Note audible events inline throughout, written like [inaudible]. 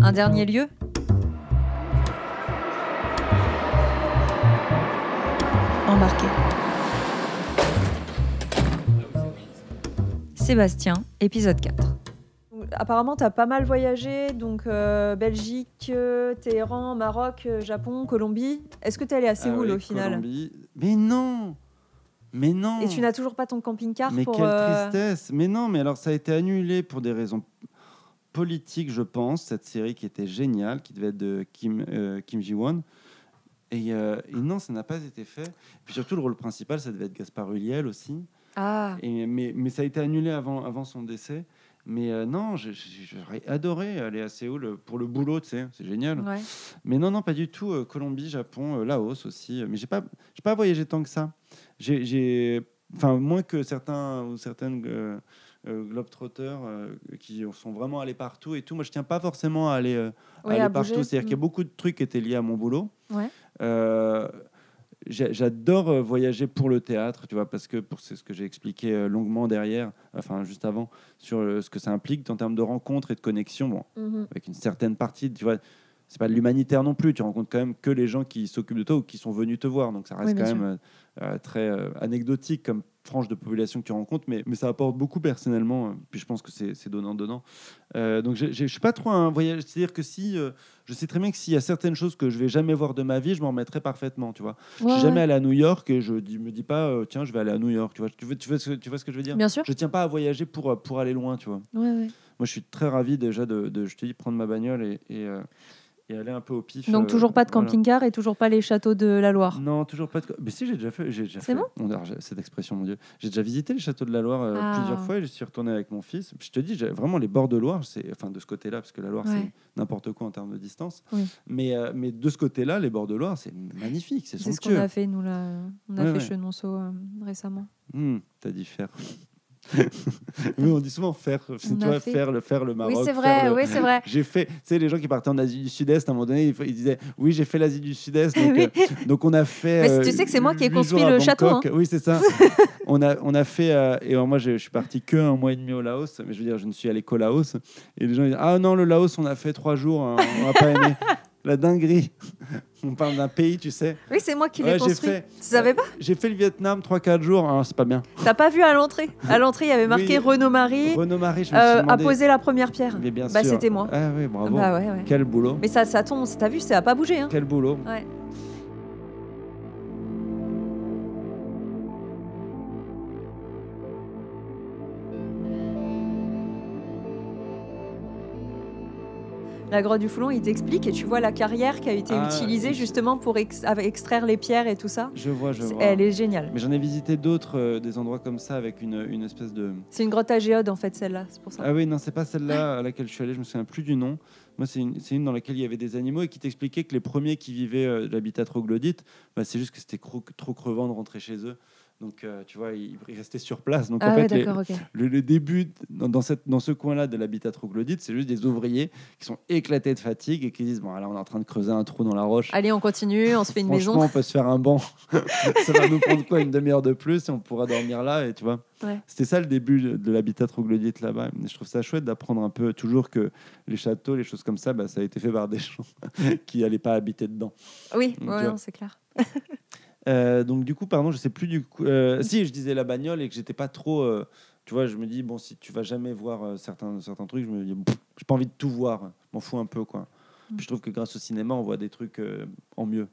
Un dernier lieu Embarqué. Sébastien, épisode 4. Apparemment, tu as pas mal voyagé, donc euh, Belgique, euh, Téhéran, Maroc, euh, Japon, Colombie. Est-ce que tu es allé à Séoul Ah ouais, au final Colombie. Mais non Mais non Et tu n'as toujours pas ton camping-car Mais pour. quelle euh, tristesse Mais non, mais alors ça a été annulé pour des raisons politiques, je pense, cette série qui était géniale, qui devait être de Kim, euh, Kim Ji-won. Et, euh, et non, ça n'a pas été fait. Puis surtout, le rôle principal, ça devait être Gaspard Ulliel aussi. Ah, Et, mais, mais ça a été annulé avant, avant son décès. Mais euh, non, j'aurais adoré aller à Séoul pour le boulot, tu sais, c'est génial. ouais. Mais non, non, pas du tout. Euh, Colombie, Japon, Laos aussi. Mais j'ai pas, j'ai pas voyagé tant que ça. J'ai, enfin moins que certains ou certaines globetrotters euh, qui sont vraiment allés partout et tout. Moi, je tiens pas forcément à aller, euh, Ouais, aller à partout. C'est-à-dire qu'il y a Mm. beaucoup de trucs qui étaient liés à mon boulot. Ouais. Euh, J'adore euh, voyager pour le théâtre, tu vois, parce que pour c'est ce que j'ai expliqué euh, longuement derrière, enfin juste avant, sur euh, ce que ça implique en termes de rencontres et de connexions. Bon, Mhm. avec une certaine partie, tu vois, c'est pas de l'humanitaire non plus. Tu rencontres quand même que les gens qui s'occupent de toi ou qui sont venus te voir. Donc ça reste Oui, quand même euh, euh, très euh, anecdotique comme frange de population que tu rencontres, mais, mais ça apporte beaucoup personnellement. Puis je pense que c'est donnant-donnant. Euh, donc je suis pas trop un voyage. C'est-à-dire que si. je sais très bien que s'il y a certaines choses que je vais jamais voir de ma vie, je m'en remettrai parfaitement, tu vois. je suis jamais ouais. allé à New York et je dis, me dis pas, tiens, je vais aller à New York, tu vois. Tu, veux, tu, vois ce, tu vois ce que je veux dire? Bien sûr. Je tiens pas à voyager pour, pour aller loin, tu vois. Ouais. Moi, je suis très ravi déjà de, de je te dis, prendre ma bagnole et, et, et aller un peu au pif. Donc euh, toujours pas de voilà. camping-car et toujours pas les châteaux de la Loire? Non, toujours pas de. Mais si, j'ai déjà fait. J'ai déjà C'est fait. bon? Alors, cette expression, mon Dieu. J'ai déjà visité le château de la Loire euh, Ah. plusieurs fois et je suis retourné avec mon fils. Je te dis, j'ai- vraiment, les bords de Loire, c'est enfin de ce côté-là, parce que la Loire, Ouais. c'est n'importe quoi en termes de distance. Oui. Mais, euh, mais de ce côté-là, les bords de Loire, c'est magnifique, c'est C'est ce qu'on somptueux. a fait, nous, là. On a Ouais, fait ouais. Chenonceau euh, récemment. Hmm, T'as dit faire. [laughs] on dit souvent faire. Fait- faire le faire le Maroc. oui, c'est vrai, le- oui, c'est vrai. J'ai fait, tu sais, les gens qui partaient en Asie du Sud-Est, à un moment donné, ils, disaient Oui, j'ai fait l'Asie du Sud-Est. [laughs] Donc, Oui. euh, donc, on a fait. Mais euh, tu sais que c'est moi qui ai construit le château, hein. Oui, c'est ça. [laughs] on, a, on a fait. euh, et moi, je, je suis parti que un mois et demi au Laos. Mais je veux dire, je ne suis allé qu'au Laos. Et les gens ils disent Ah non, le Laos, on a fait trois jours. hein, on n'a pas aimé. La dinguerie. [laughs] On parle d'un pays, tu sais. Oui, c'est moi qui l'ai Ouais, construit. fait. Tu savais pas? J'ai fait le Vietnam 3-4 jours. hein, c'est pas bien. T'as pas vu à l'entrée? À l'entrée, il y avait marqué Oui. Renaud Marie Renaud Marie, je me euh, suis a demandé. posé la première pierre. Mais bien Bah, sûr. c'était moi. Ah oui, bravo. Bah ouais, ouais. Quel boulot. Mais ça, ça tombe, t'as vu, ça a pas bougé. Hein. Quel boulot. Ouais. La grotte du Foulon, il t'explique et tu vois la carrière qui a été Ah, utilisée justement pour ex- extraire les pierres et tout ça. Je vois, je vois. Elle est géniale. Mais j'en ai visité d'autres, euh, des endroits comme ça, avec une, une espèce de. C'est une grotte à géode en fait, celle-là, c'est pour ça. Ah oui, non, c'est pas celle-là à laquelle je suis allé, je me souviens plus du nom. Moi, c'est une, une dans laquelle il y avait des animaux et qui t'expliquait que les premiers qui vivaient euh, l'habitat troglodyte, bah, c'est juste que c'était trop crevant de rentrer chez eux. Donc, euh, tu vois, ils, ils restaient sur place. Donc, Ah en ouais, fait, les- le, le début dans, dans cette, dans ce coin-là de l'habitat troglodyte, c'est juste des ouvriers qui sont éclatés de fatigue et qui disent Bon, là, on est en train de creuser un trou dans la roche. Allez, on continue, on se fait une Franchement, maison. on peut se faire un banc. [laughs] ça va nous prendre quoi une demi-heure de plus et on pourra dormir là et tu vois. Ouais. C'était ça le début de- de l'habitat troglodyte là-bas. Et Je trouve ça chouette d'apprendre un peu toujours que les châteaux, les choses comme ça, bah, ça a été fait par des gens [laughs] qui n'allaient pas habiter dedans. Oui, ouais, c'est clair. [laughs] Euh, donc du coup, pardon, je sais plus du coup. euh, si je disais la bagnole et que j'étais pas trop. euh, tu vois, je me dis bon, si tu vas jamais voir certains certains trucs, je me dis j'ai pas envie de tout voir. M'en fous un peu quoi. Je trouve que grâce au cinéma, on voit des trucs en mieux.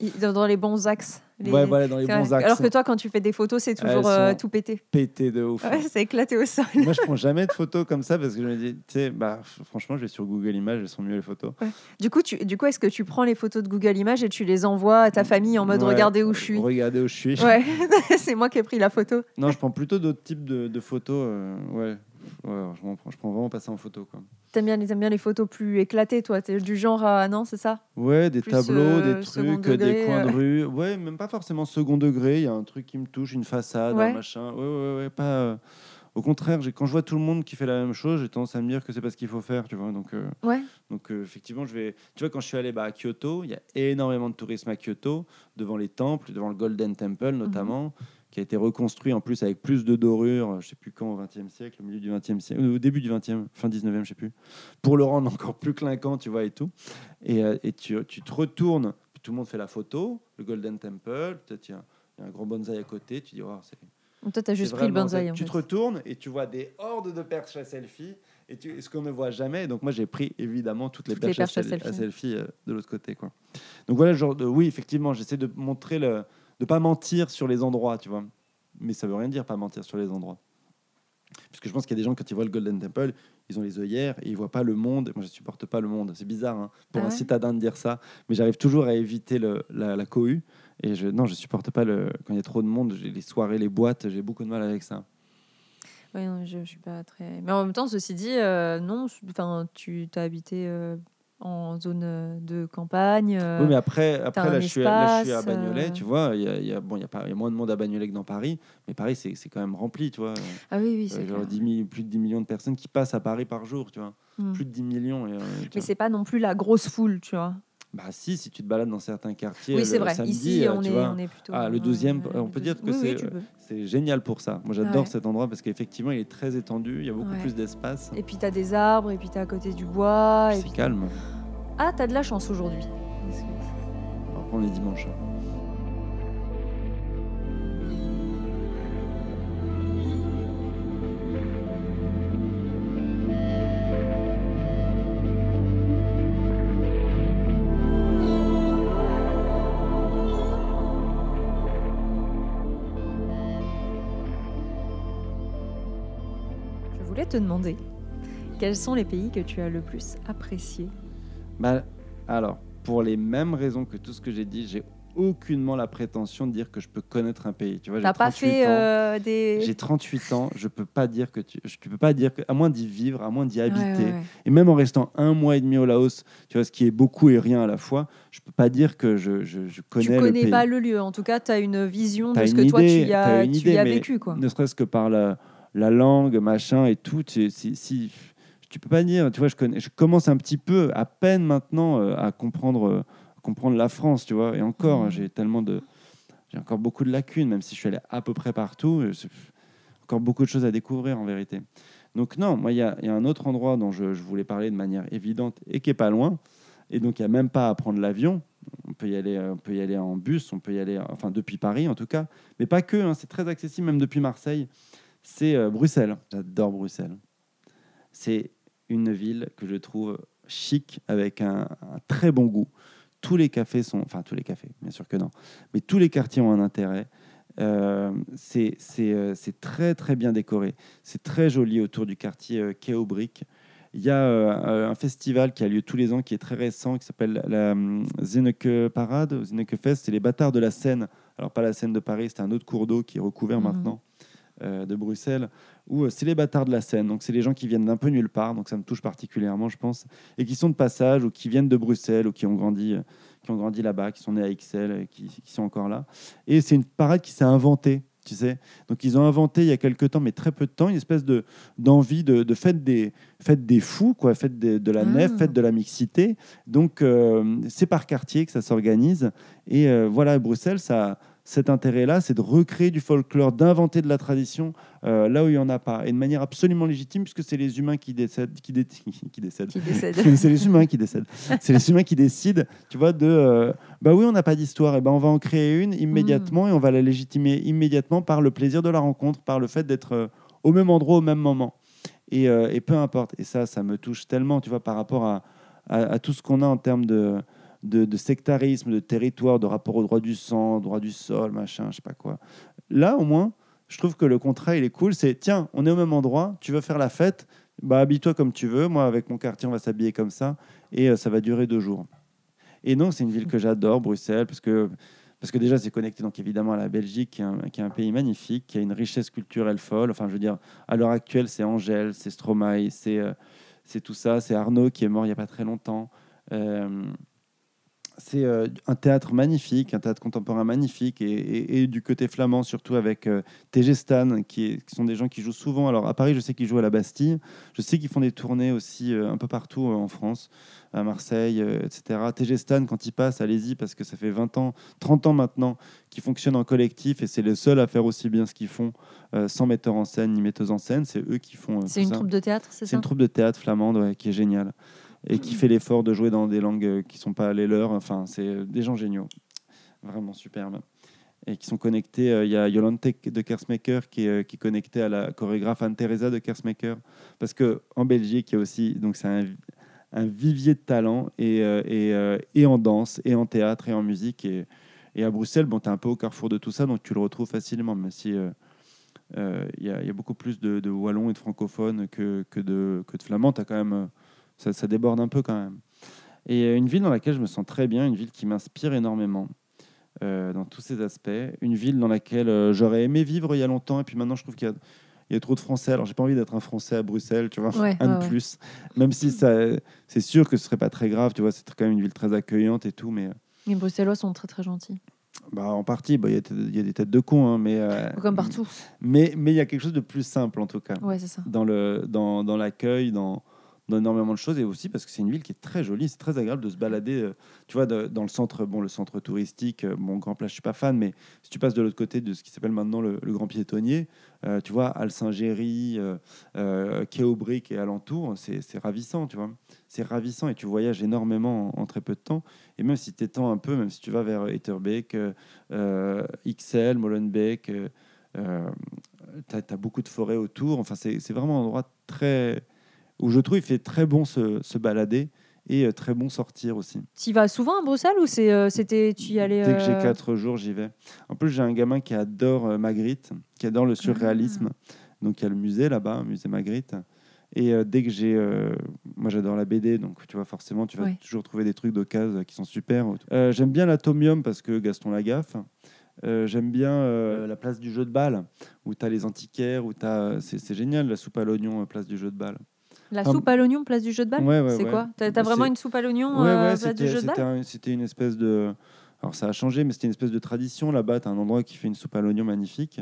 Il- dans les bons axes. Les- Ouais, voilà, dans les bons axes. Alors que toi, quand tu fais des photos, c'est toujours euh, tout pété. pété de ouf. Ouais, c'est éclaté au sol. Moi, je prends jamais de photos comme ça parce que je me dis, tu sais, bah, franchement, je vais sur Google Images, elles sont mieux les photos. Du coup, tu, du coup, est-ce que tu prends les photos de Google Images et tu les envoies à ta famille en mode Ouais, regardez où je suis Regardez où je suis. Ouais, [laughs] c'est moi qui ai pris la photo. Non, je prends plutôt d'autres types de, de photos. euh, ouais, ouais je, prends, je prends vraiment pas ça en photo. Quoi. T'aimes bien, bien les photos plus éclatées, toi T'es du genre à. Non, c'est ça? Ouais, des Plus, tableaux, euh, des trucs, degré, des coins de euh. rue. Ouais, même pas forcément second degré. Il y a un truc qui me touche, une façade, Ouais. un machin. Ouais, ouais, ouais, pas. euh, Au contraire, quand je vois tout le monde qui fait la même chose, j'ai tendance à me dire que c'est pas ce qu'il faut faire, tu vois. Donc, euh, Ouais. donc euh, effectivement, je vais. Tu vois, quand je suis allé bah, à Kyoto, il y a énormément de tourisme à Kyoto, devant les temples, devant le Golden Temple Mhm. notamment, qui a été reconstruit en plus avec plus de dorures, je sais plus quand, au XXe siècle, au milieu du XXe siècle, au début du XXe, fin XIXe, je sais plus, pour le rendre [laughs] encore plus clinquant, tu vois, et tout. Et, euh, et tu, tu te retournes, tout le monde fait la photo, le Golden Temple, peut-être il y, a- il y a un gros bonsaï à côté, tu dis, oh, c'est toi, t'as juste c'est pris le bonsaï. en Tu fait. te retournes et tu vois des hordes de perches à selfie. Et, tu, ce qu'on ne voit jamais. Donc moi, j'ai pris évidemment toutes les Toutes les perches, perches à à, sel- selfie. à selfie euh, de l'autre côté. Quoi. Donc voilà, genre de, oui, effectivement, j'essaie de montrer le, de pas mentir sur les endroits, tu vois. Mais ça veut rien dire pas mentir sur les endroits. Parce que je pense qu'il y a des gens quand ils voient le Golden Temple, ils ont les œillères et ils voient pas le monde. Moi, je supporte pas le monde. C'est bizarre hein, pour Ah un citadin de dire ça, mais j'arrive toujours à éviter le, la, la cohue. Et je, non, je supporte pas le, quand il y a trop de monde. J'ai les soirées, les boîtes, j'ai beaucoup de mal avec ça. Non, je, je suis pas très. Mais en même temps, ceci dit, euh, non, enfin, tu t'as habité euh, en zone euh, de campagne. euh, Oui, mais après, après là, je suis, là, je suis à Bagnolet, euh. tu vois. Il y a, il y a- bon, y a, y a moins de monde à Bagnolet que dans Paris, mais Paris, c'est quand même rempli, tu vois. Ah oui, oui, c'est genre clair. 10 mi- plus de 10 millions de personnes qui passent à Paris par jour, tu vois. Mm. Plus de 10 millions. Et, Mais c'est pas non plus la grosse foule, tu vois. Bah si, si tu te balades dans certains quartiers Oui, c'est vrai. samedi, Ici, euh, on tu est, vois, on est plutôt. Ah, le euh, 12e, ouais, on peut dire que oui, c'est, oui, tu euh, c'est génial pour ça. Moi, j'adore Ouais. cet endroit parce qu'effectivement, il est très étendu, il y a beaucoup Ouais. plus d'espace. Et puis t'as des arbres, et puis t'es à côté du bois. Et C'est calme. Ah, t'as de la chance aujourd'hui. Après, on est dimanche. hein. Te demander quels sont les pays que tu as le plus appréciés? Bah, alors, pour les mêmes raisons que tout ce que j'ai dit, j'ai aucunement la prétention de dire que je peux connaître un pays. Tu vois, j'ai pas 38 fait ans. euh, des. J'ai 38 ans, je peux pas dire que tu, je- tu peux pas dire que, à moins d'y vivre, à moins d'y habiter, Ouais, ouais, ouais. et même en restant un mois et demi au Laos, tu vois, ce qui est beaucoup et rien à la fois, je peux pas dire que je, je, je connais Tu le connais pays. pas le lieu. En tout cas, tu as une vision de ce que toi tu y as, une tu idée, y as vécu. Quoi. Ne serait-ce que par la, la langue, machin et tout, si, si, tu peux pas dire. Tu vois, je, connais, je commence un petit peu, à peine maintenant, euh, à comprendre, euh, comprendre la France, tu vois. Et encore, Mhm. j'ai tellement de, j'ai encore beaucoup de lacunes, même si je suis allé à peu près partout. encore beaucoup de choses à découvrir en vérité. Donc non, moi, il y, a il y a un autre endroit dont je, je voulais parler de manière évidente et qui est pas loin. Et donc, il n'y a même pas à prendre l'avion. On peut y aller, euh, on peut y aller en bus, on peut y aller, enfin depuis Paris en tout cas, mais pas que. hein, c'est très accessible même depuis Marseille. C'est euh, Bruxelles. J'adore Bruxelles. C'est une ville que je trouve chic avec un, un très bon goût. Tous les cafés sont, enfin tous les cafés, bien sûr que non, mais tous les quartiers ont un intérêt. Euh, c'est euh, c'est très très bien décoré. C'est très joli autour du quartier Quai aux Briques. Il y a euh, un festival qui a lieu tous les ans, qui est très récent, qui s'appelle la Zinneke Parade, ou Zinneke Fest. C'est les bâtards de la Seine. Alors pas la Seine de Paris, c'est un autre cours d'eau qui est recouvert Mhm. maintenant euh, de Bruxelles. Où euh, c'est les bâtards de la Seine. Donc c'est les gens qui viennent d'un peu nulle part. Donc ça me touche particulièrement, je pense, et qui sont de passage ou qui viennent de Bruxelles ou qui ont grandi, euh, qui ont grandi là-bas, qui sont nés à et qui, qui sont encore là. Et c'est une parade qui s'est inventée. Tu sais, donc ils ont inventé il y a quelques temps, mais très peu de temps, une espèce de d'envie de, de fête des fête des fous, quoi, fête de, de la Ah. nef, fête de la mixité. Donc euh, c'est par quartier que ça s'organise. Et euh, voilà, Bruxelles, ça, cet intérêt-là, c'est de recréer du folklore, d'inventer de la tradition euh, là où il n'y en a pas, et de manière absolument légitime, puisque c'est les humains qui décèdent, qui, dé- [laughs] qui décèdent. Qui décède. [laughs] c'est les humains qui décèdent. [laughs] C'est les humains qui décident, tu vois, de euh, bah oui, on n'a pas d'histoire, et ben on va en créer une immédiatement et on va la légitimer immédiatement par le plaisir de la rencontre, par le fait d'être euh, au même endroit au même moment. Et, et peu importe. Et ça, ça me touche tellement, tu vois, par rapport à, à, à tout ce qu'on a en termes de, de, sectarisme, de territoire, de rapport au droit du sang, droit du sol, machin, je sais pas quoi. Là, au moins, je trouve que le contrat, il est cool. C'est tiens, on est au même endroit, tu veux faire la fête, bah habille-toi comme tu veux. Moi, avec mon quartier, on va s'habiller comme ça, et euh, ça va durer deux jours. Et non, c'est une ville que j'adore, Bruxelles, parce que parce que déjà c'est connecté donc évidemment à la Belgique, qui est, un, pays magnifique, qui a une richesse culturelle folle. Enfin, je veux dire, à l'heure actuelle, c'est Angèle, c'est Stromae, c'est euh, tout ça, c'est Arnaud qui est mort il y a pas très longtemps. Euh, c'est euh, un théâtre magnifique, un théâtre contemporain magnifique, et, et- et du côté flamand, surtout avec euh, TG Stan, qui, est- qui sont des gens qui jouent souvent. Alors à Paris, je sais qu'ils jouent à la Bastille, je sais qu'ils font des tournées aussi euh, un peu partout euh, en France, à Marseille, etc. TG Stan, quand ils passent, allez-y, parce que ça fait 20 ans, 30 ans maintenant qu'ils fonctionnent en collectif, et c'est les seuls à faire aussi bien ce qu'ils font, sans metteur en scène ni metteuse en scène. C'est eux qui font. C'est une ça. troupe de théâtre, c'est C'est ça? une troupe de théâtre flamande ouais, qui est géniale et qui fait l'effort de jouer dans des langues euh, qui sont pas les leurs. Enfin, c'est euh, des gens géniaux, vraiment superbes. Et qui sont connectés. euh, Il y a Yolande de Kersmaker qui est, connectée à la chorégraphe Anne-Theresa de Kersmaker. Parce qu'en Belgique, il y a aussi. Donc, c'est un, vivier de talent et, en danse, et en théâtre, et en musique. Et, à Bruxelles, bon, tu es un peu au carrefour de tout ça, donc tu le retrouves facilement, même si. Il y, a- beaucoup plus de, wallons et de francophones que, de, que de flamands. T'as quand même, ça, ça déborde un peu quand même. Et euh, une ville dans laquelle je me sens très bien, une ville qui m'inspire énormément euh, dans tous ses aspects, une ville dans laquelle euh, j'aurais aimé vivre il y a longtemps, et puis maintenant je trouve qu'il y a, il y a trop de Français. Alors j'ai pas envie d'être un Français à Bruxelles, tu vois, Ouais, un ouais, de ouais. plus. Même si ça, c'est sûr que ce serait pas très grave, tu vois, c'est quand même une ville très accueillante et tout, mais Les Bruxellois sont très très gentils. bah, en partie, bah, il y, a- il y a des têtes de cons, hein, mais euh, Comme partout. Mais mais il y a quelque chose de plus simple en tout cas Ouais, c'est ça. dans le dans, dans l'accueil, dans, dans énormément de choses et aussi parce que c'est une ville qui est très jolie, c'est très agréable de se balader. euh, Tu vois, dans le centre, bon, le centre touristique, euh, bon, Grand Place, je suis pas fan, mais si tu passes de l'autre côté de ce qui s'appelle maintenant le, Grand Piétonnier, euh, tu vois, Alsingéry, euh, euh, Quai aux Briques et alentour, c'est ravissant, tu vois. C'est ravissant et tu voyages énormément en, très peu de temps. Et même si tu étends un peu, même si tu vas vers Etterbeek, euh, euh, XL, Molenbeek, euh, euh, tu as, beaucoup de forêts autour. Enfin, c'est vraiment un endroit très. Où je trouve il fait très bon se, se balader et euh, très bon sortir aussi. Tu y vas souvent à Bruxelles ou c'est, euh, c'était, tu y allais Dès que j'ai euh, quatre jours, j'y vais. En plus, j'ai un gamin qui adore euh, Magritte, qui adore le surréalisme. Donc, il y a le musée là-bas, musée Magritte. Et euh, dès que j'ai. euh, moi, j'adore la BD, donc tu vois, forcément, tu vas Ouais. toujours trouver des trucs d'occasion qui sont super. Euh, J'aime bien l'Atomium parce que Gaston Lagaffe. Euh, J'aime bien euh, la place du jeu de balle, où tu as les antiquaires, où tu as. C'est c'est génial, la soupe à l'oignon, euh, place du jeu de balle. La soupe à l'oignon, place du jeu de balle Ouais, ouais, C'est ouais. quoi T'as, t'as vraiment une soupe à l'oignon euh, place du c'était jeu de balle c'était un- c'était une espèce de. Alors ça a changé, mais c'était une espèce de tradition là-bas. Tu as un endroit qui fait une soupe à l'oignon magnifique.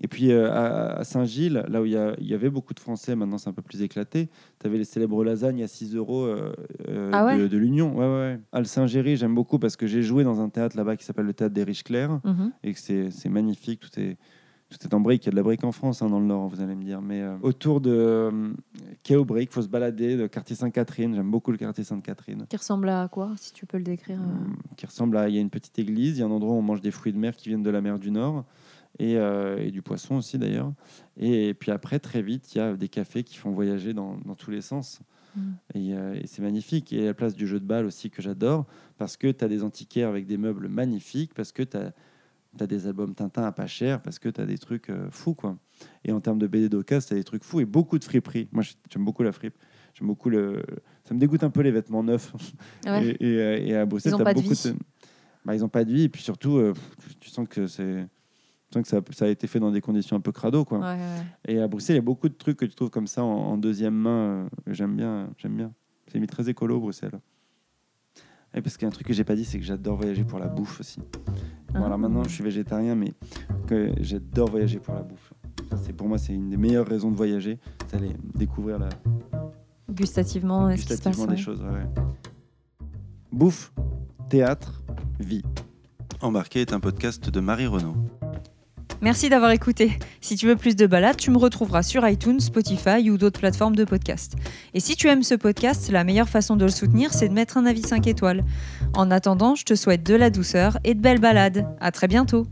Et puis euh, à, à Saint-Gilles, là où il y, avait beaucoup de Français, maintenant c'est un peu plus éclaté, tu avais les célèbres lasagnes à 6 euros euh, Ah ouais de, de l'Union. Ouais. À Saint-Géry, j'aime beaucoup parce que j'ai joué dans un théâtre là-bas qui s'appelle le Théâtre des Riches Clairs Mhm. et que c'est c'est magnifique. Tout est, tout est en briques. Il y a de la brique en France, hein, dans le Nord, vous allez me dire. Mais euh, autour de euh, Quai aux Briques, il faut se balader, le quartier Sainte-Catherine. J'aime beaucoup le quartier Sainte-Catherine. Qui ressemble à quoi, si tu peux le décrire euh Hum, qui ressemble à. Il y a une petite église, il y a un endroit où on mange des fruits de mer qui viennent de la mer du Nord et, euh, et du poisson aussi d'ailleurs. Et, puis après, très vite, il y a des cafés qui font voyager dans, dans tous les sens. Et, euh, et c'est magnifique. Et la place du jeu de balle aussi que j'adore parce que tu as des antiquaires avec des meubles magnifiques, parce que tu as. Des albums Tintin à pas cher parce que tu as des trucs euh, fous quoi. Et en termes de BD d'occasion, tu as des trucs fous et beaucoup de friperies. Moi j'aime beaucoup la fripe. J'aime beaucoup le ça me dégoûte un peu les vêtements neufs. Ouais. [laughs] Et, et, euh, et à Bruxelles, Ils ont t'as pas de vie. Bah, ils n'ont pas de vie, et puis surtout, euh, tu sens que c'est. tu que ça, ça a été fait dans des conditions un peu crado. Quoi. Ouais, ouais. Et à Bruxelles, il y a beaucoup de trucs que tu trouves comme ça en, en deuxième main. j'aime bien. J'aime bien. C'est mis très écolo, Bruxelles. Et parce qu'il y a un truc que j'ai pas dit, c'est que j'adore voyager pour la bouffe aussi. Bon, Ah. alors maintenant, je suis végétarien, mais que j'adore voyager pour la bouffe. C'est pour moi, c'est une des meilleures raisons de voyager, c'est aller découvrir la, Gustativement, est-ce qui se passe gustativement ouais. des choses. ouais, ouais. Bouffe, théâtre, vie. Embarqué est un podcast de Marie Renaud. Merci d'avoir écouté. Si tu veux plus de balades, tu me retrouveras sur iTunes, Spotify ou d'autres plateformes de podcast. Et si tu aimes ce podcast, la meilleure façon de le soutenir, c'est de mettre un avis 5 étoiles. En attendant, je te souhaite de la douceur et de belles balades. À très bientôt.